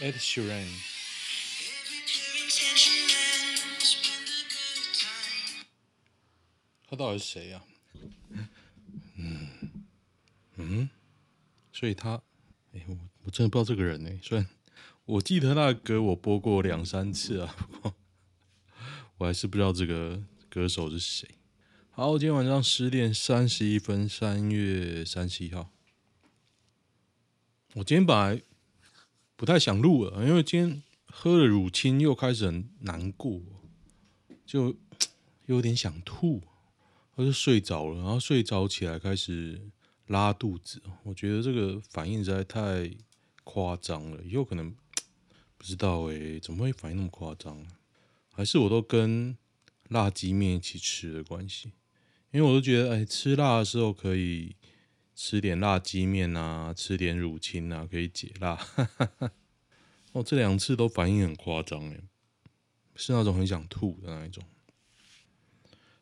Ed Sheeran。他到底是谁呀？嗯嗯，所以他，哎，我我真的不知道这个人呢。虽然我记得那个歌我播过两三次啊，不过我还是不知道这个歌手是谁。好，今天晚上十点三十一分，三月三十一号。我今天本来不太想录了，因为今天喝了乳清，又开始很难过，就又 有点想吐，我就睡着了。然后睡着起来开始拉肚子，我觉得这个反应实在太夸张了。以后可能不知道哎、欸，怎么会反应那么夸张？还是我都跟辣鸡面一起吃的关系？因为我都觉得，哎，吃辣的时候可以。吃点辣鸡面啊，吃点乳清啊，可以解辣。哦，这两次都反应很夸张诶，是那种很想吐的那一种。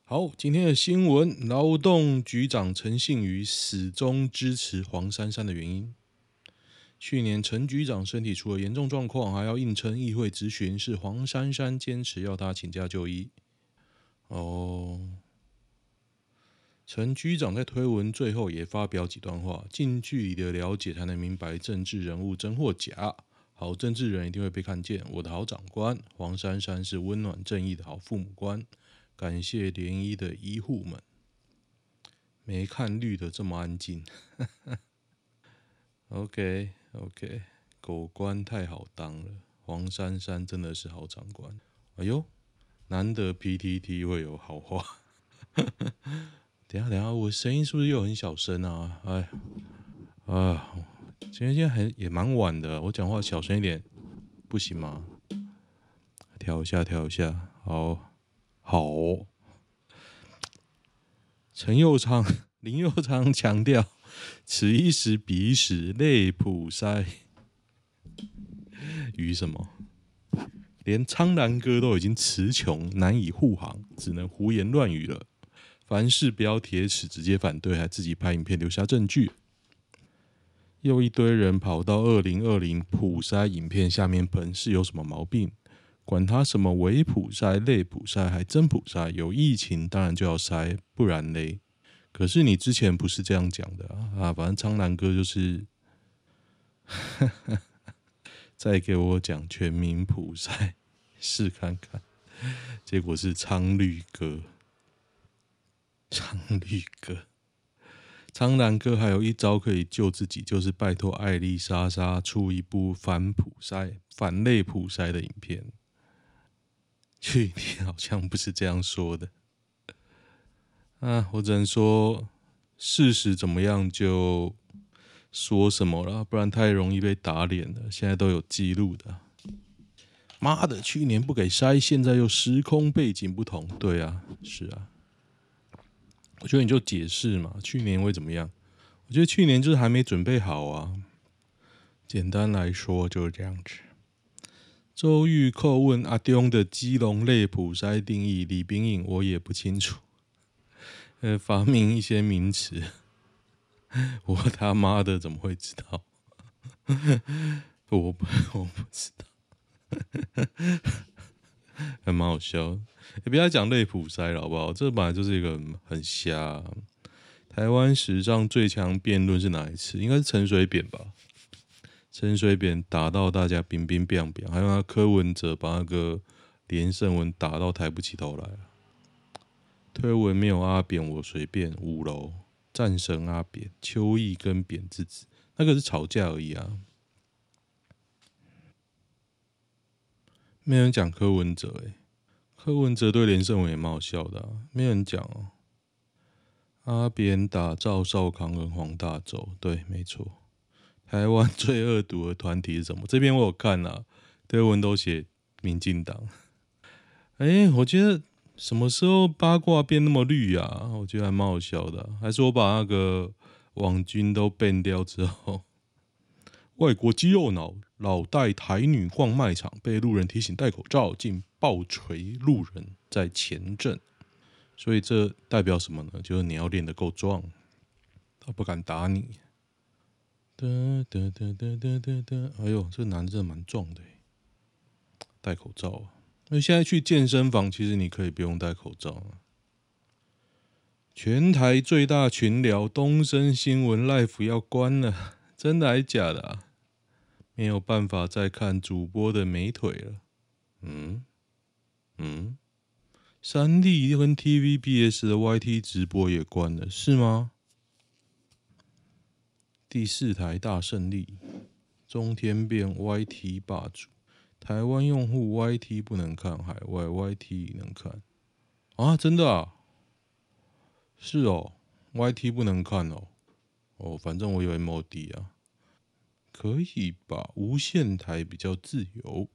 好，今天的新闻：劳动局长陈幸妤始终支持黄珊珊的原因。去年陈局长身体出了严重状况，还要硬撑议会质询，是黄珊珊坚持要他请假就医。哦。陈局长在推文最后也发表几段话，近距离的了解才能明白政治人物真或假。好政治人一定会被看见。我的好长官黄珊珊是温暖正义的好父母官。感谢联医的医护们。没看绿的这么安静。OK OK，狗官太好当了。黄珊珊真的是好长官。哎呦，难得 PTT 会有好话。等下，等下，我声音是不是又很小声啊？哎，啊，今天今天还也蛮晚的，我讲话小声一点，不行吗？调一下，调一下，好，好。陈佑昌、林佑昌强调，此一时彼一时，内普筛于什么？连苍蓝鸽都已经词穷，难以护航，只能胡言乱语了。凡事不要铁齿直接反对，还自己拍影片留下证据。又一堆人跑到二零二零普筛影片下面喷，是有什么毛病？管他什么伪普筛、类普筛还真普筛，有疫情当然就要筛，不然嘞？可是你之前不是这样讲的啊？反正苍南哥就是，再给我讲全民普筛，试看看，结果是苍绿哥。苍绿哥，苍兰哥还有一招可以救自己，就是拜托艾丽莎莎出一部反普筛、反类普筛的影片。去 年好像不是这样说的啊！我只能说事实怎么样就说什么了，不然太容易被打脸了。现在都有记录的。妈的，去年不给筛，现在又时空背景不同。对啊，是啊。我觉得你就解释嘛，去年会怎么样？我觉得去年就是还没准备好啊。简单来说就是这样子。周玉蔻问阿东的基隆类普筛定义，李冰颖我也不清楚。呃，发明一些名词，我他妈的怎么会知道？我不我不知道，还蛮好笑。你不要讲类普筛了，好不好？这本来就是一个很瞎。台湾史上最强辩论是哪一次？应该是陈水扁吧？陈水扁打到大家冰冰冰冰，还有那柯文哲把那个连胜文打到抬不起头来。推文没有阿扁，我随便。五楼战神阿扁，邱毅跟扁之子，那个是吵架而已啊。没人讲柯文哲哎、欸。柯文哲对连胜文也蛮好笑的、啊，没人讲哦。阿扁打赵少康跟黄大洲，对，没错。台湾最恶毒的团体是什么？这边我有看啊，推文都写民进党。哎、欸，我觉得什么时候八卦变那么绿啊？我觉得还蛮好笑的、啊。还是我把那个网军都变掉之后，外国肌肉脑老带台女逛卖场，被路人提醒戴口罩，竟暴锤路人在前阵。所以这代表什么呢？就是你要练得够壮，他不敢打你。哒哒哒哒哒哒哒，哎呦，这男的真的蛮壮的，戴口罩啊。那现在去健身房，其实你可以不用戴口罩啊。全台最大群聊东森新闻 Live 要关了，真的还是假的啊？没有办法再看主播的美腿了。嗯嗯，三立跟 TVBS 的 YT 直播也关了，是吗？第四台大胜利，中天变 YT 霸主，台湾用户 YT 不能看，海外 YT 能看啊？真的啊？是哦，YT 不能看哦。哦，反正我有 MOD 啊。可以吧？无线台比较自由。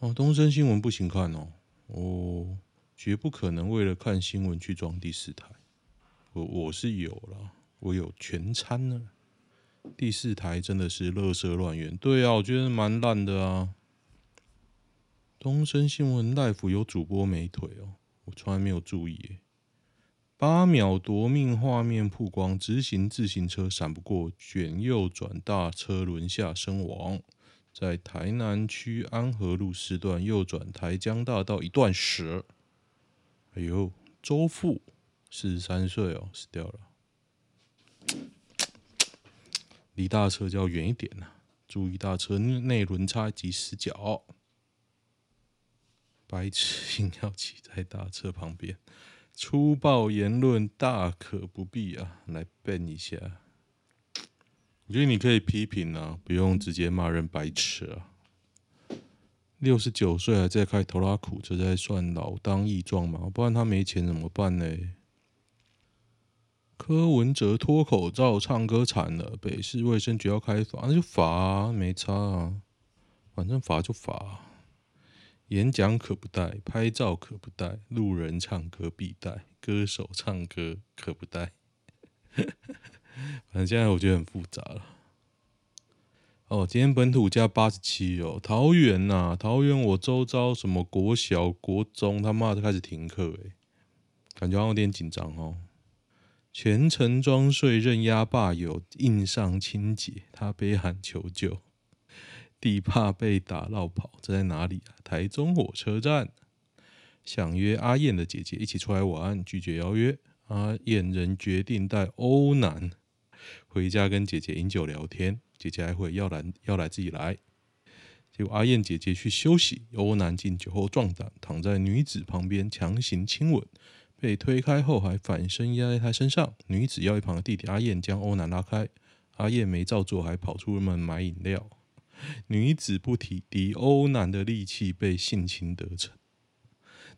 哦，东森新闻不行看哦。哦，绝不可能为了看新闻去装第四台。我我是有了，我有全餐呢。第四台真的是垃圾乱源。对啊，我觉得蛮烂的啊。东森新闻 Live 有主播美腿哦，我从来没有注意。八秒夺命画面曝光，直行自行车闪不过，卷右转，大车轮下身亡。在台南区安和路四段右转台江大道一段时，哎呦，周父四十三岁哦，死掉了。离大车就要远一点呐，注意大车内轮差及死角。白痴硬要骑在大车旁边。粗暴言论大可不必啊！来辩一下，我觉得你可以批评啊，不用直接骂人白痴啊。六十九岁还在开拖拉库，这在算老当益壮吗？不然他没钱怎么办呢？柯文哲脱口罩唱歌惨了，北市卫生局要开罚，那就罚啊，没差啊，反正罚就罚。演讲可不带，拍照可不带，路人唱歌必带，歌手唱歌 可不带。反正现在我觉得很复杂了。哦，今天本土加八十七哦，桃园呐、啊，桃园我周遭什么国小、国中，他妈都开始停课诶，感觉有点紧张哦。全程装睡任押霸友，硬上清洁，他悲喊求救。地怕被打落跑，这在哪里啊？台中火车站。想约阿燕的姐姐一起出来玩，拒绝邀约。阿燕仍决定带欧男回家跟姐姐饮酒聊天。姐姐还会要来要来自己来。结果阿燕姐姐去休息，欧男进酒后壮胆，躺在女子旁边强行亲吻，被推开后还反身压在她身上。女子要一旁的弟弟阿燕将欧男拉开，阿燕没照做，还跑出门买饮料。女子不提敌欧男的力气，被性侵得逞。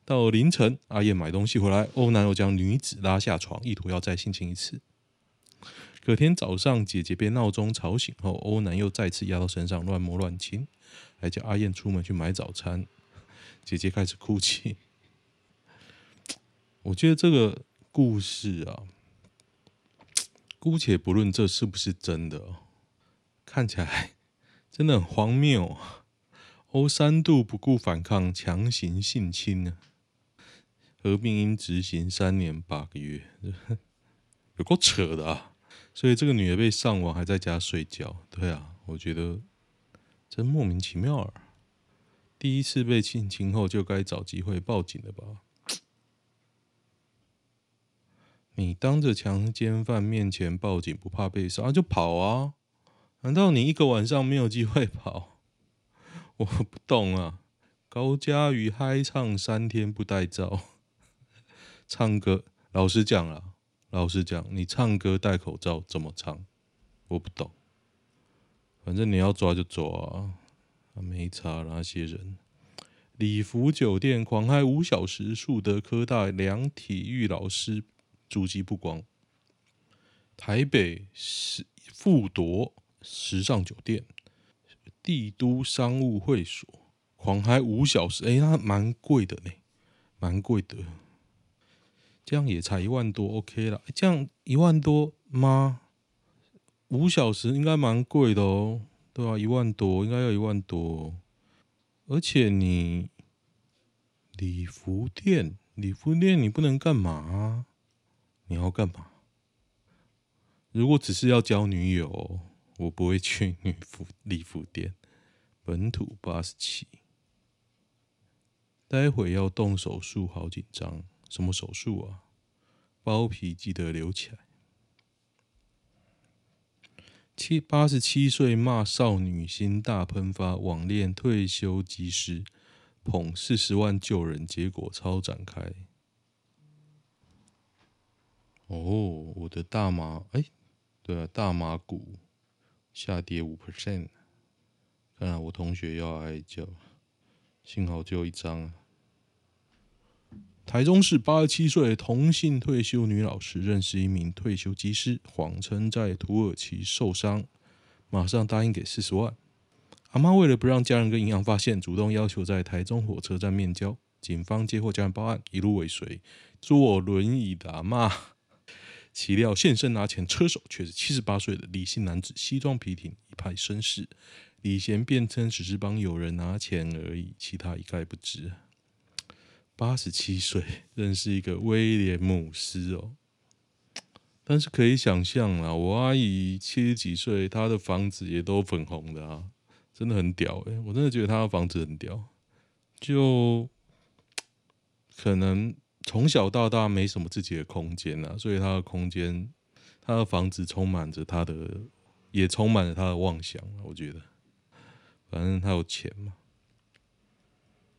到凌晨，阿燕买东西回来，欧男又将女子拉下床，意图要再性侵一次。隔天早上，姐姐被闹钟吵醒后，欧男又再次压到身上乱摸乱亲，还叫阿燕出门去买早餐。姐姐开始哭泣。我觉得这个故事啊，姑且不论这是不是真的，看起来。真的很荒谬啊！欧三度不顾反抗，强行性侵呢，合并应执行三年八个月，有够扯的啊！所以这个女的被上网还在家睡觉，对啊，我觉得真莫名其妙啊！第一次被性侵后就该找机会报警了吧？你当着强奸犯面前报警不怕被杀，就跑啊！难道你一个晚上没有机会跑？我不懂啊！高嘉瑜嗨唱三天不带罩，唱歌老实讲啊，老实讲，你唱歌戴口罩怎么唱？我不懂。反正你要抓就抓啊，没差那些人。礼福酒店狂嗨五小时，树德科大两体育老师足迹曝光。台北是复夺。时尚酒店、帝都商务会所狂嗨五小时，哎、那蛮贵的呢，蛮贵的。这样也才一万多，OK 了。这样一万多吗？五小时应该蛮贵的哦，对啊，一万多应该要一万多。而且你礼服店，礼服店你不能干嘛？你要干嘛？如果只是要交女友，我不会去女服礼服店。本土八十七，待会要动手术，好紧张。什么手术啊？包皮记得留起来。七八十七岁骂少女心大喷发，网恋退休机师捧四十万救人，结果超展开。哦，我的大麻，哎，对啊，大麻股下跌五 percent。看来我同学要挨叫，幸好只有一张。台中市八十七岁同性退休女老师认识一名退休机师，谎称在土耳其受伤，马上答应给四十万。阿妈为了不让家人跟银行发现，主动要求在台中火车站面交。警方接获家人报案，一路尾随坐轮椅的阿妈。岂料现身拿钱，车手却是七十八岁的李姓男子，西装笔挺，一派绅士。李贤辩称只是帮友人拿钱而已，其他一概不知。八十七岁认识一个威廉姆斯哦，但是可以想象啊，我阿姨七十几岁，她的房子也都粉红的啊，真的很屌诶，我真的觉得她的房子很屌，就可能从小到大没什么自己的空间啊，所以他的空间，他的房子充满着他的，也充满了他的妄想，我觉得。反正他有钱嘛，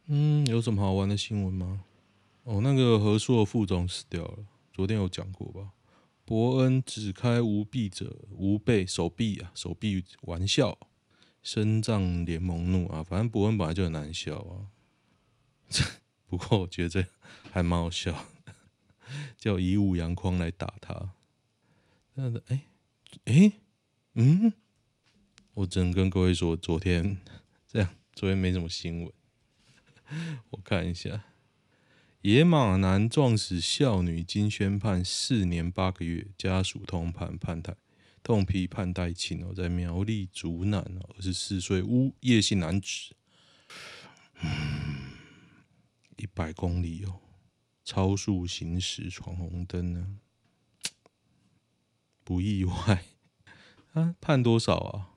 嗯，有什么好玩的新闻吗？哦，那个和硕副总死掉了，昨天有讲过吧？伯恩只开无臂者无臂手臂啊，手臂玩笑，身障联盟怒啊，反正伯恩本来就很难笑啊。不过我觉得这还蛮好笑，叫以武扬匡来打他。那的哎哎嗯。我只能跟各位说，昨天这样，昨天没什么新闻。我看一下，野马男撞死少女，经宣判四年八个月，家属通判判台，痛批判代轻哦，在苗栗竹南，二十四岁无叶姓男子，嗯，一百公里哦，超速行驶闯红灯呢，不意外。啊，判多少啊？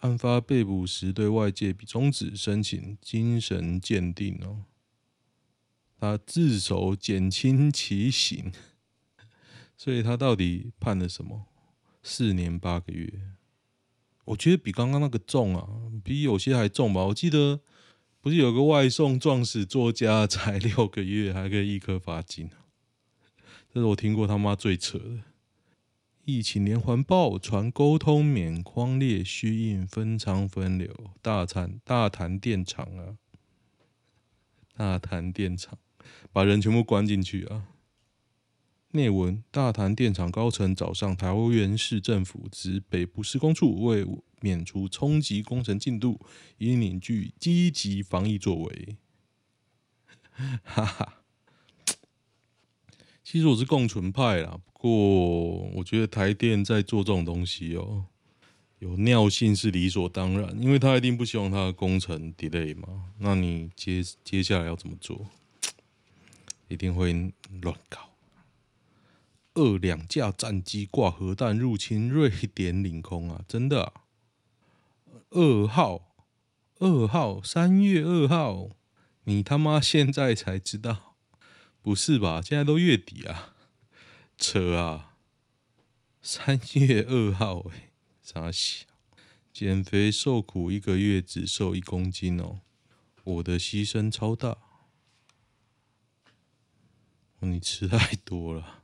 案发被捕时，对外界比中指申请精神鉴定哦，他自首减轻其刑，所以他到底判了什么？四年八个月，我觉得比刚刚那个重啊，比有些还重吧。我记得不是有个外送撞死作家才六个月，还可以一颗罚金，这是我听过他妈最扯的。疫情连环爆，传沟通免框列虚印分仓分流，大谈大谈电厂啊，大谈电厂把人全部关进去啊。内文：大潭电厂高层早上，桃园市政府指北部施工处为免除冲击工程进度，已凝聚积极防疫作为。哈哈。其实我是共存派啦，不过我觉得台电在做这种东西哦，有尿性是理所当然，因为他一定不希望他的工程 delay 嘛。那你接接下来要怎么做？一定会乱搞。二两架战机挂核弹入侵瑞典领空啊！真的啊？二号，二号，三月二号，你他妈现在才知道？不是吧？现在都月底啊，扯啊！三月二号，哎，傻小，减肥受苦一个月只瘦一公斤哦，我的牺牲超大。你吃太多了，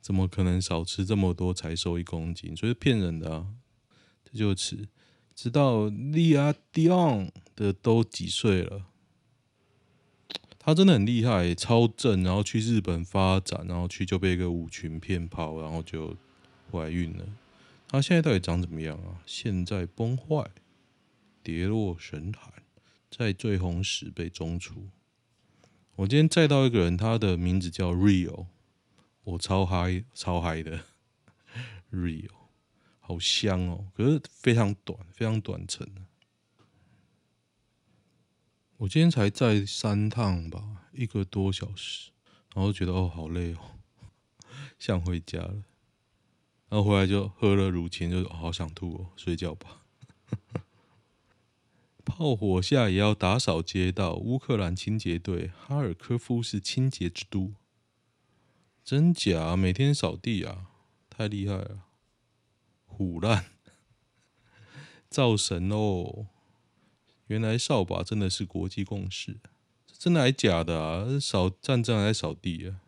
怎么可能少吃这么多才瘦一公斤？所以骗人的啊！这就吃，直到利亚迪昂的都几岁了？他真的很厉害，超正，然后去日本发展，然后去就被一个舞群骗跑，然后就怀孕了。他现在到底长怎么样啊？现在崩坏，跌落神坛，在最红时被中出。我今天载到一个人，他的名字叫 Rio，我超嗨，超嗨的 Rio，好香哦，可是非常短，非常短程。我今天才在三趟吧，一个多小时，然后觉得哦好累哦，想回家了。然后回来就喝了乳清，就好想吐哦，睡觉吧。炮火下也要打扫街道，乌克兰清洁队，哈尔科夫是清洁之都，真假？每天扫地啊，太厉害了，虎烂，造神哦！原来扫把真的是国际共识，真的还假的啊？扫战争还扫地啊？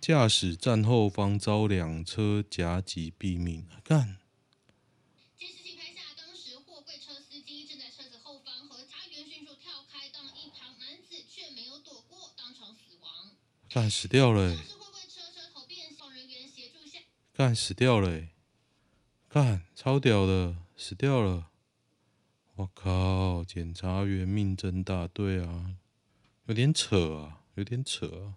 驾驶站后方遭两车夹击毙命，干！监视器拍下当时货柜车司机正在车子后方和家园迅速跳开，但一旁男子却没有躲过，当场死亡。干死掉了！干死掉了！干，超屌的，死掉了！我靠，检察员命真大，对啊，有点扯啊，有点扯啊。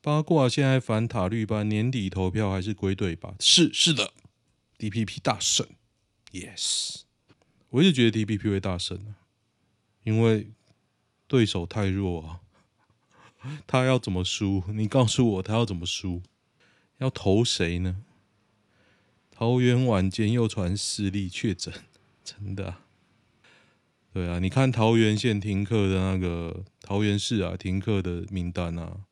八卦现在反塔绿班，年底投票还是归队吧？是是的，DPP 大胜，Yes。我一直觉得 DPP 会大胜啊，因为对手太弱啊。他要怎么输？你告诉我，他要怎么输？要投谁呢？桃园晚间又传四例确诊，真的啊？对啊，你看桃园县停课的那个桃园市啊，停课的名单啊，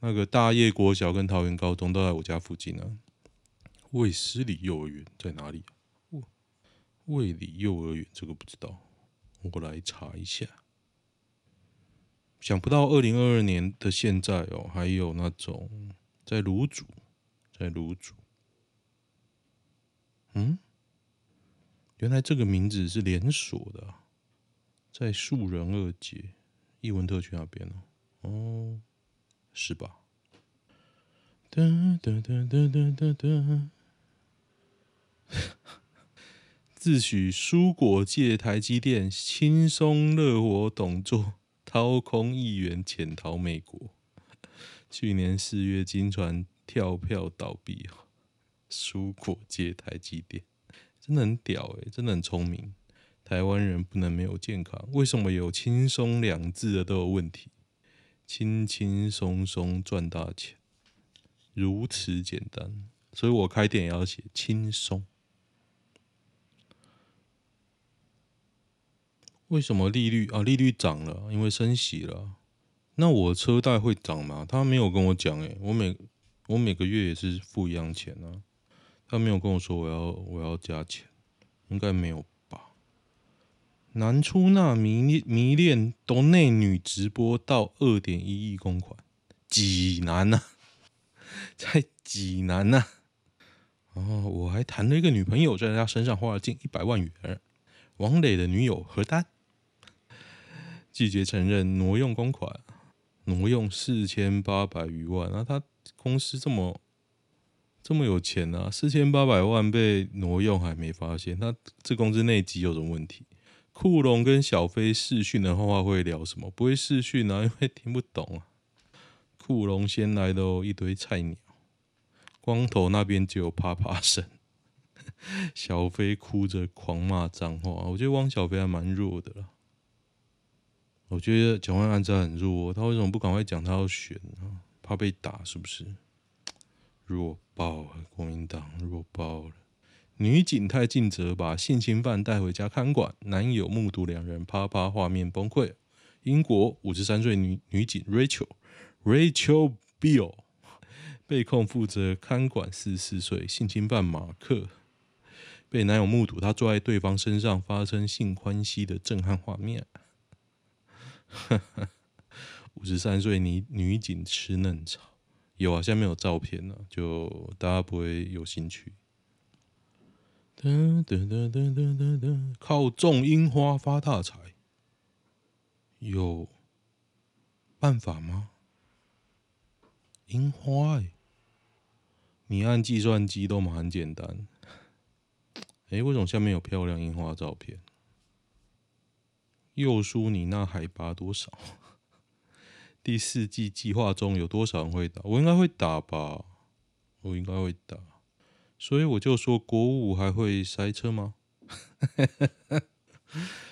那个大业国小跟桃园高中都在我家附近啊。卫斯理幼儿园在哪里？卫理幼儿园这个不知道，我来查一下。想不到二零二二年的现在哦，还有那种在卤煮，在卤煮。嗯，原来这个名字是连锁的，啊，在树人二街艺文特区那边哦，哦，是吧？哒哒哒哒哒哒哒，自诩蔬果界台积电轻松乐活董座掏空议员潜逃美国，去年四月惊传跳票倒闭蔬果界台积电真的很屌诶，真的很聪明。台湾人不能没有健康，为什么有轻松两字的都有问题？轻轻松松赚大钱，如此简单，所以我开店也要写轻松。为什么利率啊？利率涨了，因为升息了。那我车贷会涨吗？他没有跟我讲诶，我每我每个月也是付一样钱啊。他没有跟我说我要我要加钱，应该没有吧？男出纳迷迷恋斗内女直播到二点一亿公款，济南呐，在济南呐。哦，我还谈了一个女朋友，在他身上花了近一百万元。王磊的女友何丹拒绝承认挪用公款，挪用四千八百余万。那他公司这么。这么有钱、啊？四千八百万被挪用还没发现，那这公司内基有什么问题？库龙跟小飞视讯的话会聊什么？不会视讯啊，因为听不懂啊。库龙先来的哦，一堆菜鸟。光头那边就有啪啪声，小飞哭着狂骂脏话。我觉得汪小菲还蛮弱的啦。我觉得蒋万安真的很弱，他为什么不赶快讲他要选呢？怕被打是不是？弱爆了，国民党弱爆了。女警太尽责，把性侵犯带回家看管，男友目睹两人啪啪，画面崩溃。英国五十三岁女女警 Rachel Rachel Bill 被控负责看管四十四岁性侵犯马克，被男友目睹他坐在对方身上发生性关系的震撼画面。五十三岁女女警吃嫩草。有啊，下面有照片呢，就大家不会有兴趣。哒哒哒哒哒哒，靠种樱花发大财，有办法吗？樱花、欸，你按计算机都蛮简单。哎、为什么下面有漂亮樱花照片？又输你那海拔多少？第四季计划中有多少人会打？我应该会打吧，我应该会打，所以我就说国五还会塞车吗？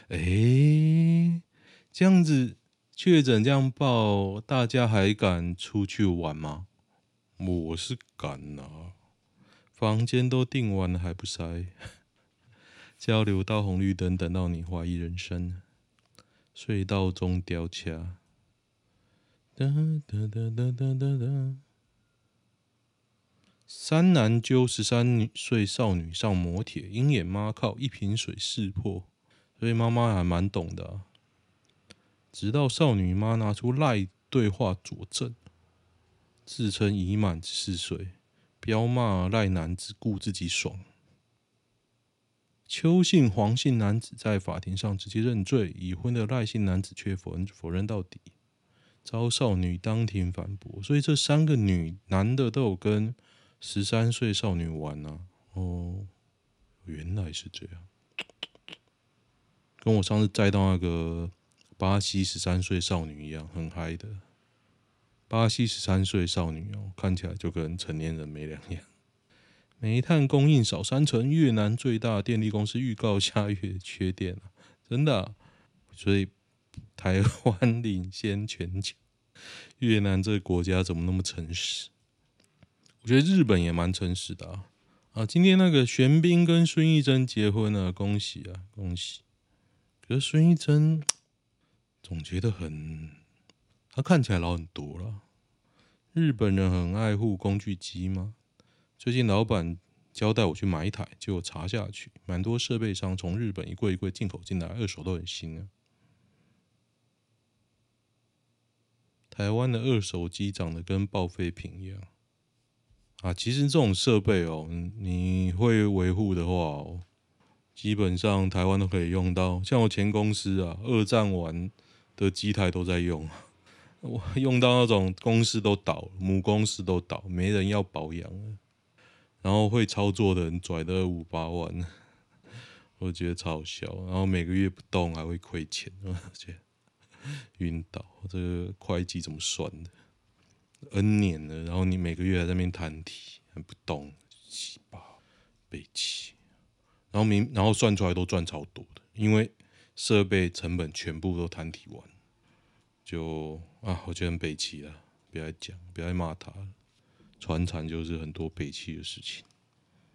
哎、欸，这样子确诊这样报，大家还敢出去玩吗？我是敢啊，房间都订完了还不塞？交流到红绿灯，等到你怀疑人生。隧道中吊卡。哒哒哒哒哒哒哒。三男揪十三岁少女上摩铁，鹰眼妈靠一瓶水识破，所以妈妈还蛮懂的啊。直到少女妈拿出赖对话佐证，自称已满十四岁，彪骂赖男只顾自己爽。邱姓黄姓男子在法庭上直接认罪，已婚的赖姓男子却否认否认到底，遭少女当庭反驳。所以这三个女男的都有跟十三岁少女玩啊。哦，原来是这样，跟我上次载到那个巴西十三岁少女一样，很嗨的。巴西十三岁少女哦，看起来就跟成年人没两样。煤炭供应少三成，越南最大电力公司预告下月缺电，真的，所以台湾领先全球。越南这个国家怎么那么诚实？我觉得日本也蛮诚实的啊！啊，今天那个玄彬跟孙艺珍结婚了，恭喜啊，恭喜！可是孙艺珍总觉得很，他看起来老很多了。日本人很爱护工具机吗？最近老板交代我去买一台，结果查下去，蛮多设备商从日本一柜一柜进口进来，二手都很新啊。台湾的二手机长得跟报废品一样啊！其实这种设备哦，你会维护的话哦，基本上台湾都可以用到。像我前公司啊，二战完的机台都在用，我用到那种公司都倒，母公司都倒，没人要保养了。然后会操作的人拽的五八万，我觉得超好笑。然后每个月不动还会亏钱，我觉晕倒。这个会计怎么算的？N 年了，然后你每个月还在那边摊提还不动，七八倍七，然后明然后算出来都赚超多的，因为设备成本全部都摊提完，就啊，我觉得很北七了，不要讲，不要骂他了。传产就是很多悲戚的事情。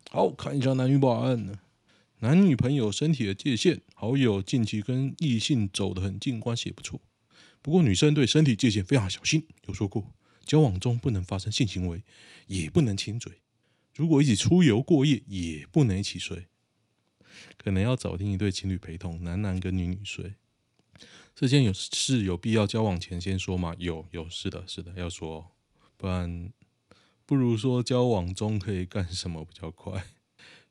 好，看一下男女报案呢。男女朋友身体的界限，好友近期跟异性走得很近，关系也不错。不过女生对身体界限非常小心，有说过交往中不能发生性行为，也不能亲嘴。如果一起出游过夜，也不能一起睡。可能要找另一对情侣陪同，男男跟女女睡。这件有事有必要交往前先说吗？有有，是的，是的，要说，不然。不如说交往中可以干什么比较快？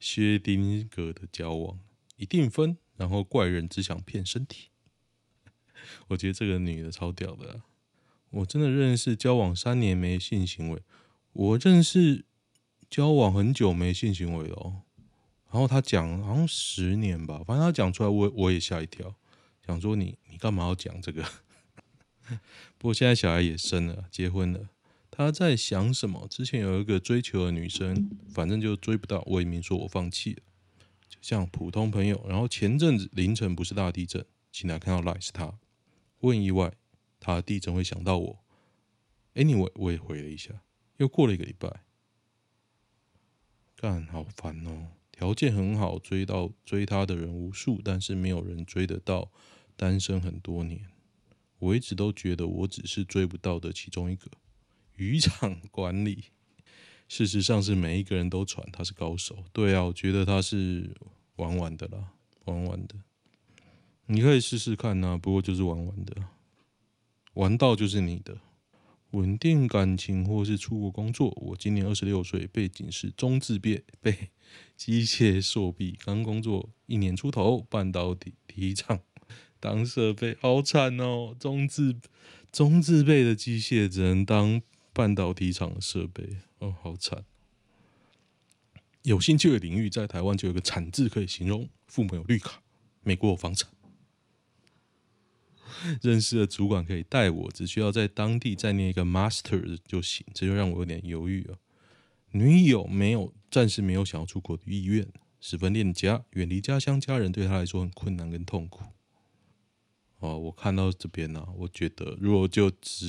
薛丁格的交往一定分，然后怪人只想骗身体。我觉得这个女的超屌的。我真的认识交往三年没性行为，我认识交往很久没性行为哦。然后他讲好像十年吧，反正他讲出来我我也吓一跳，想说你你干嘛要讲这个？不过现在小孩也生了，结婚了。他在想什么？之前有一个追求的女生，反正就追不到，我也明说我放弃了，就像普通朋友。然后前阵子凌晨不是大地震，醒来看到赖是他，我很意外，他地震会想到我。Anyway，我也回了一下，又过了一个礼拜，干好烦哦，条件很好，追到追他的人无数，但是没有人追得到，单身很多年，我一直都觉得我只是追不到的其中一个。渔场管理，事实上是每一个人都传他是高手。对啊，我觉得他是玩玩的啦，玩玩的。你可以试试看呐、啊，不过就是玩玩的，玩到就是你的。稳定感情或是出国工作。我今年二十六岁，背景是中字辈，被机械硕毕，刚工作一年出头，半导体提厂当设备，好惨哦。中字中字辈的机械只能当。半导体厂的设备哦，好惨。有兴趣的领域，在台湾就有个产字可以形容。父母有绿卡，美国有房产，认识的主管可以带我，只需要在当地再念一个 master 就行。这就让我有点犹豫了。女友没有，暂时没有想要出国的意愿，十分恋家，远离家乡，家人对他来说很困难跟痛苦。哦，我看到这边呢、啊，我觉得如果就职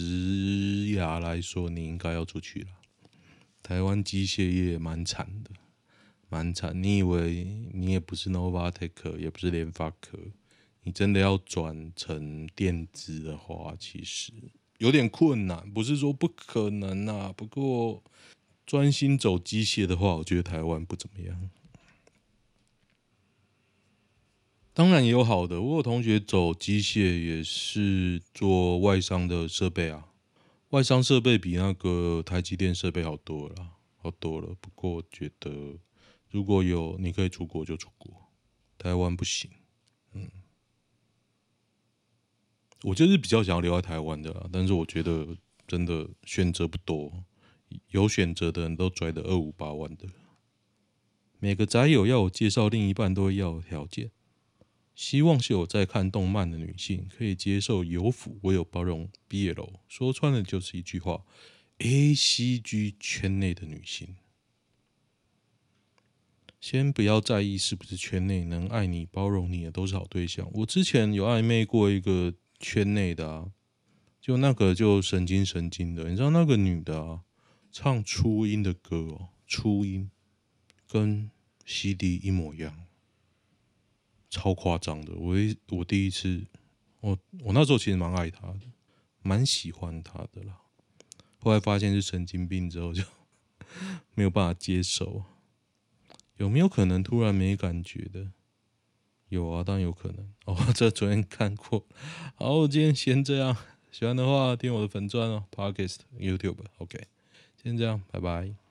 涯来说，你应该要出去了。台湾机械业蛮惨的，蛮惨。你以为你也不是 Novatech，也不是联发科，你真的要转成电子的话，其实有点困难。不是说不可能啊，不过专心走机械的话，我觉得台湾不怎么样。当然也有好的，我有同学走机械也是做外商的设备啊。外商设备比那个台积电设备好多了，好多了。不过我觉得，如果有你可以出国就出国，台湾不行。嗯，我就是比较想要留在台湾的啦，但是我觉得真的选择不多，有选择的人都拽的二五八万的。每个宅友要我介绍另一半都会要条件。希望是有在看动漫的女性可以接受有腐，我有包容 BL，说穿了就是一句话：ACG 圈内的女性，先不要在意是不是圈内，能爱你、包容你的都是好对象。我之前有暧昧过一个圈内的啊，就那个就神经神经的，你知道那个女的啊，唱初音的歌哦，初音跟 CD 一模一样。超夸张的！我一我第一次，我我那时候其实蛮爱他的，蛮喜欢他的啦。后来发现是神经病之后，就 没有办法接受。有没有可能突然没感觉的？有啊，当然有可能。哦，这昨天看过。好，我今天先这样。喜欢的话，订我的粉钻哦，Podcast、YouTube。OK，先这样，拜拜。